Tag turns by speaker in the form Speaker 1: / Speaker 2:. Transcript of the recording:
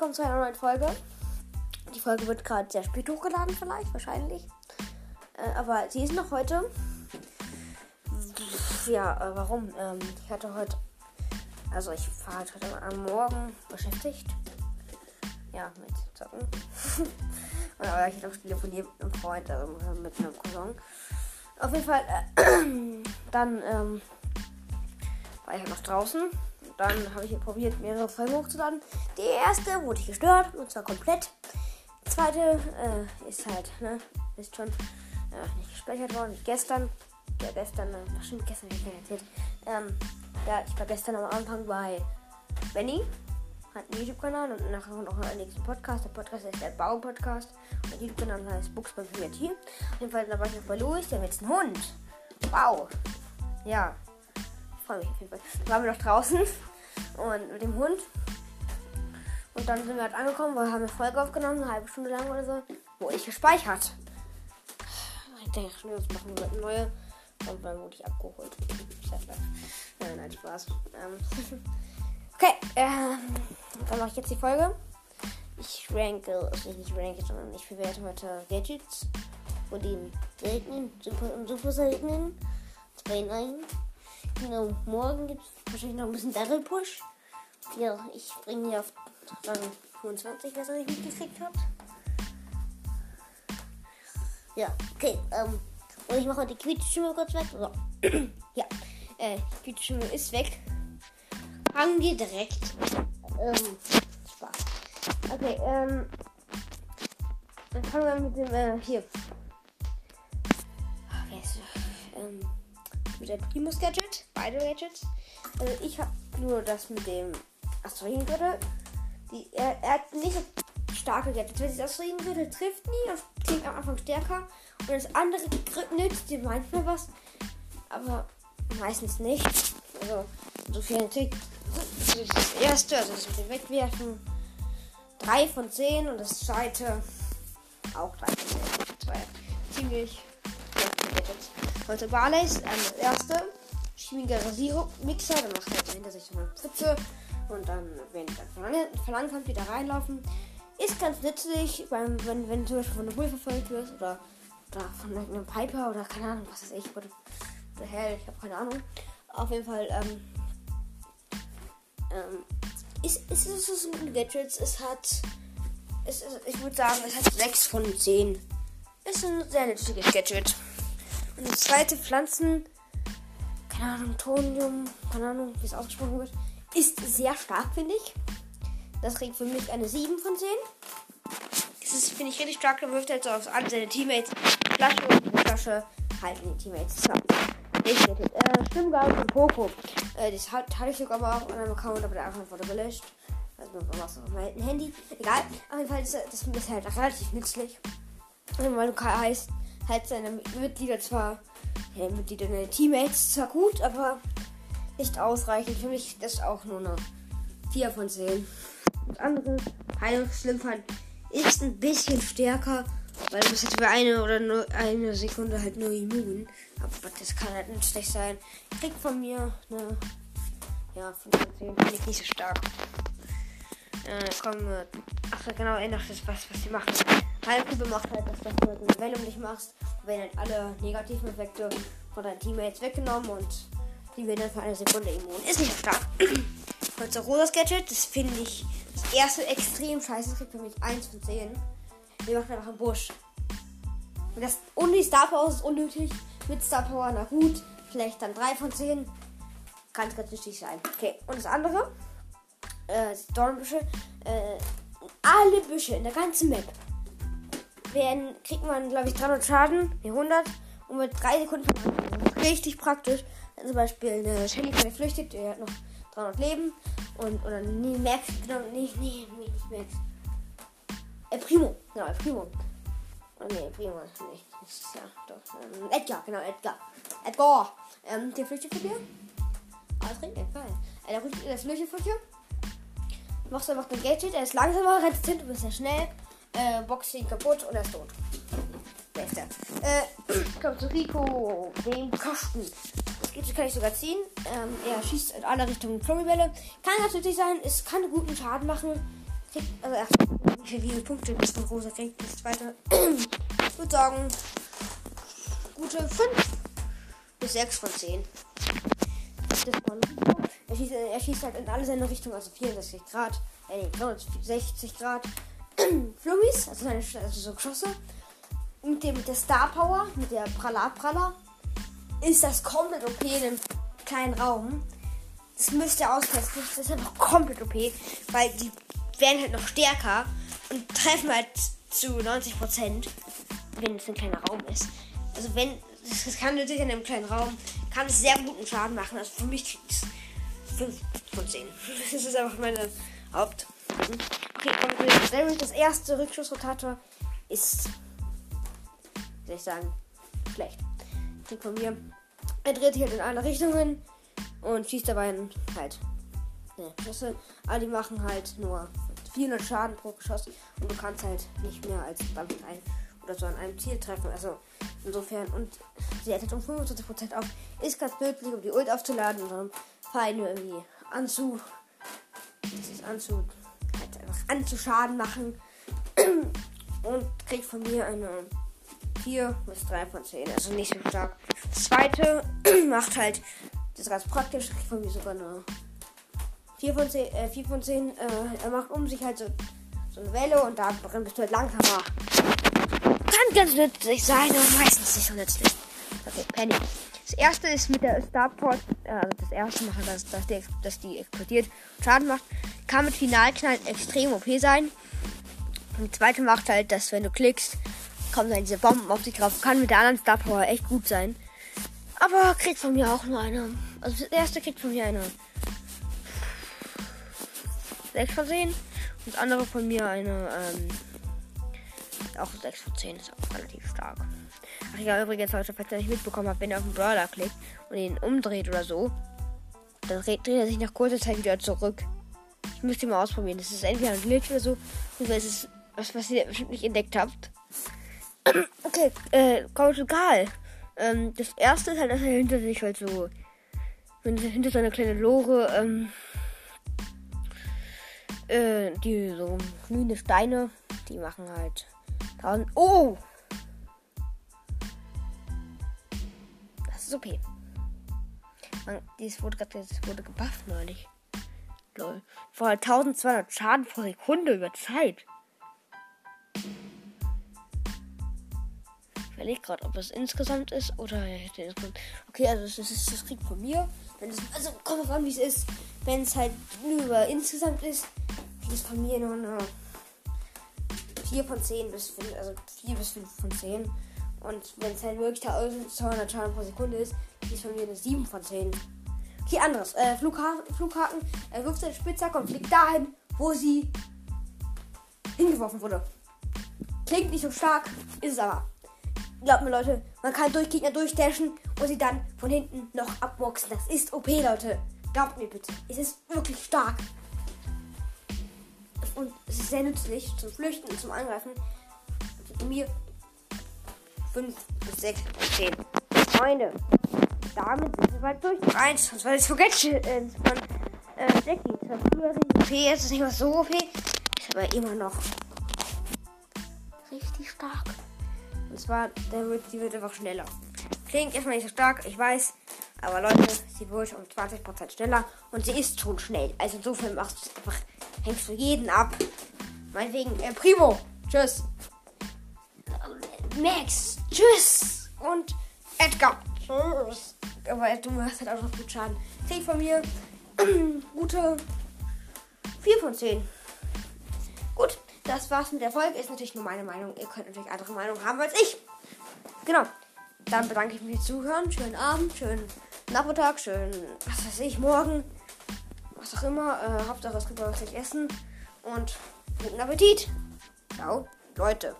Speaker 1: willkommen zu einer neuen Folge. Die Folge wird gerade sehr spät hochgeladen, vielleicht, wahrscheinlich. Äh, aber sie ist noch heute. Ja, äh, warum? Ähm, ich hatte heute. Also, ich war halt heute am Morgen beschäftigt. Ja, mit Zocken. Aber ich hatte auch telefoniert mit einem Freund, also mit einem Cousin. Auf jeden Fall, äh, dann ähm, war ich halt noch draußen dann habe ich probiert, mehrere Folgen hochzuladen. Die erste wurde ich gestört, und zwar komplett. Die zweite äh, ist halt, ne, ist schon äh, nicht gespeichert worden. Gestern, ja, gestern, äh, stimmt, gestern habe ich erzählt. Ähm, ja, ich war gestern am Anfang bei Benny, hat einen YouTube-Kanal und nachher noch einen nächsten Podcast. Der Podcast ist der Bau-Podcast und der YouTube-Kanal heißt Books bei Hier. Auf jeden Fall, da war ich noch bei Louis, der mit einem Hund. Wow. Ja, freue mich auf jeden Fall. Waren wir noch draußen und mit dem Hund. Und dann sind wir halt angekommen, weil wir haben eine Folge aufgenommen, eine halbe Stunde lang oder so, wo ich gespeichert. Ich denke, schon, jetzt machen wir eine neue. Und dann wurde ich abgeholt. Ja, nein, Spaß. Ähm, okay, ähm, dann mache ich jetzt die Folge. Ich ranke, also nicht ranke, sondern ich bewerte heute Gadgets und den seltenen, super und super seltenen. Zwei in einen. Genau, morgen gibt es wahrscheinlich noch ein bisschen Daryl Push. Ja, ich bringe hier auf Rang 25, was ich mitgekriegt habe. Ja, okay. Ähm, und ich mache die Quietschstimme kurz weg. So. ja, äh, die Quietschstimme ist weg. Fangen wir direkt. Ähm, Spaß. Okay, ähm. Dann fangen wir mit dem, äh, hier. Okay, so, ähm mit der Primus Gadget. Beide Gadgets. Also ich habe nur das mit dem Asteroidengürtel. er, er hat nicht so starke Gadgets. Wenn das Asteroidengürtel trifft nie, das klingt am Anfang stärker. Und das andere nützt dir manchmal was. Aber meistens nicht. Also insofern natürlich das erste, also das mit dem Wegwerfen, 3 von 10 und das zweite auch 3 von 10. Zwei ziemlich Heute Barleys, ähm, das erste. Chemiger Rasiermixer, dann macht er hinter sich so eine Pfütze. Und dann, wenn dann verlangt kommt, wieder reinlaufen. Ist ganz nützlich, beim, wenn, wenn zum Beispiel von einer Bull verfolgt wird oder, oder von einem Piper oder keine Ahnung, was ist ich, oder der Hell, ich habe keine Ahnung. Auf jeden Fall, ähm, ähm, ist, ist, ist es ein Gadget, es hat, es, ich würde sagen, es hat 6 von 10. Ist ein sehr nützliches Gadget. Und das zweite Pflanzen, keine Ahnung, Tonium, keine Ahnung, wie es ausgesprochen wird, ist sehr stark, finde ich. Das kriegt für mich eine 7 von 10. Das ist, finde ich, richtig stark. Wirft er jetzt halt so auf alle seine Teammates. Flasche und Flasche halten die Teammates zusammen. Ich hätte äh, Stimmgabe von Poco. Äh, das hatte ich sogar mal auf einem Account, aber der Account wurde gelöscht. Also man was auf meinem Handy. Egal. Auf jeden Fall ist das ist halt relativ nützlich. Weil du heißt, halt seine Mitglieder zwar, ja, Mitglieder, seine Teammates zwar gut, aber nicht ausreichend. Für mich ist das auch nur eine 4 von 10. Das andere Heilungsschlimmfall ist ein bisschen stärker, weil du bist jetzt für eine oder nur eine Sekunde halt nur immun. Aber das kann halt nützlich sein. Kriegt von mir eine ja, 5 von 10. Finde ich nicht so stark. Äh, wir. Ach genau, ändert das was, was sie machen. Heilkube macht halt, dass du eine Welle um dich machst. Werden halt alle negativen Effekte von deinen Teammates weggenommen und die werden dann für eine Sekunde immun. Ist nicht stark. So Rosas Gadget, das finde ich das erste extrem scheiße. Das kriegt für mich 1 von 10. Wir machen einfach einen Busch. Und das ohne die Star Power ist unnötig. Mit Star Power, na gut. Vielleicht dann 3 von 10. Kann es ganz nützlich sein. Okay, und das andere, äh, Dornbüsche, äh, alle Büsche in der ganzen Map werden, kriegt man, glaube ich, 300 Schaden, ne 100 und mit 3 Sekunden verwandelt. richtig praktisch. Wenn zum Beispiel eine Shelly keine flüchtet, der hat noch 300 Leben und, oder nee, Max, genau, nee, nee, nicht Max. El Primo, genau, El Primo. Oh, nee, Primo, ist ja, doch, ähm, Edgar, genau, Edgar. Edgar, ähm, der flüchtet von dir. Das rennt geil. Äh, der, der flüchtet von dir. Machst einfach den Gadget, er ist langsamer, hin, du bist sehr schnell äh, boxt ihn kaputt und er ist tot. Wer ist der? Äh, kommt zu Rico, dem Kasten. Das geht, kann ich sogar ziehen. Ähm, er schießt in alle Richtungen Flurrybälle. Kann natürlich sein, es kann guten Schaden machen. Also erst wie viele Punkte das von Rosa kriegt. Das zweite. ich würde sagen, gute 5 bis 6 von 10. Das von er schießt, er schießt halt in alle seine Richtungen, also 64 Grad, äh, 60 Grad. Flummis, also, seine, also so Geschosse. Mit, dem, mit der Star Power, mit der Praller Praller, ist das komplett OP in einem kleinen Raum. Das müsst ihr austesten. Das ist einfach komplett OP, weil die werden halt noch stärker und treffen halt zu 90% wenn es ein kleiner Raum ist. Also wenn, das kann natürlich in einem kleinen Raum, kann es sehr guten Schaden machen. Also für mich kriegt es 5 von 10. Das ist einfach meine Haupt. Das erste Rückschussrotator ist, soll ich sagen, schlecht. Kriegt von mir. Er dreht sich halt in alle Richtungen und schießt dabei halt ne, Schüsse. Aber die machen halt nur 400 Schaden pro Geschoss und du kannst halt nicht mehr als damit ein oder so an einem Ziel treffen. Also insofern und sie hält um 25% auf. Ist ganz möglich, um die Ult aufzuladen und dann Feinde irgendwie anzu. Das ist anzu. Halt einfach anzuschaden machen. und kriegt von mir eine 4 bis 3 von 10. Also nicht so stark. Das zweite macht halt. Das ist ganz praktisch. Kriegt von mir sogar eine 4 von 10. Äh, 4 von 10 äh, er macht um sich halt so, so eine Welle und da bist du halt langsamer. Kann ganz nützlich sein, aber meistens nicht so nützlich. Okay, Penny. Das erste ist mit der Starport, äh, also das erste macht, dass, dass, die, dass die explodiert und Schaden macht. Kann mit Finalknall extrem OP sein. Und die zweite macht halt, dass wenn du klickst, kommen dann diese Bomben auf dich drauf. Kann mit der anderen Star Power echt gut sein. Aber kriegt von mir auch nur eine. Also das erste kriegt von mir eine 6 von 10. Und das andere von mir eine ähm, auch 6 von 10. Ist auch relativ stark. Ach ja, übrigens, Leute, falls ihr nicht mitbekommen habt, wenn ihr auf den Brawler klickt und ihn umdreht oder so, dann dreht er sich nach kurzer Zeit wieder zurück. Ich müsste mal ausprobieren. Das ist entweder ein Glitch oder so. Oder es ist was, was ihr bestimmt nicht entdeckt habt. okay, äh, kommt egal. Ähm, das erste ist halt, dass er hinter sich halt so. Wenn er hinter seiner kleinen Lore, ähm, äh, die so glühende Steine, die machen halt tausend. Oh! Ist okay. Man, dies wurde gerade wurde gebufft neulich. Lol. Vor halt 1200 Schaden pro Sekunde über Zeit. Ich gerade, ob es insgesamt ist oder. Okay, also das ist das Krieg von mir. Wenn es, also kommt auf an, wie es ist. Wenn es halt nur insgesamt ist, kriegt es von mir nur eine 4 von 10 bis 5, also 4 bis 5 von 10. Und wenn es halt wirklich 1200 Schaden pro Sekunde ist, es von mir eine 7 von 10. Okay, anderes. Äh, Flughafen, Flughaken, er wirft seine Spitzhacke und fliegt dahin, wo sie hingeworfen wurde. Klingt nicht so stark, ist es aber. Glaubt mir, Leute, man kann durch Gegner durchdashen und sie dann von hinten noch abboxen. Das ist OP, Leute. Glaubt mir bitte. Es ist wirklich stark. Und es ist sehr nützlich zum Flüchten und zum Angreifen. Mir 5 bis 6 bis 10. Freunde, damit sind wir bald durch. Eins, das war das Forget äh, von äh, Jackie. Das war früher OP, jetzt ist nicht mehr so OP. Ist aber immer noch richtig stark. Und zwar, der wird, die wird einfach schneller. Klingt erstmal nicht so stark, ich weiß. Aber Leute, sie wird um 20% schneller und sie ist schon schnell. Also insofern machst du einfach, hängst du jeden ab. Meinetwegen, äh, Primo, tschüss. Max, tschüss. Und Edgar, tschüss. Aber du machst halt auch noch gut Schaden. Krieg von mir gute 4 von 10. Gut, das war's mit der Folge. Ist natürlich nur meine Meinung. Ihr könnt natürlich andere Meinungen haben als ich. Genau. Dann bedanke ich mich fürs Zuhören. Schönen Abend, schönen Nachmittag, schönen, was weiß ich, morgen. Was auch immer. Äh, Hauptsache es gibt was zu essen. Und guten Appetit. Ciao, Leute.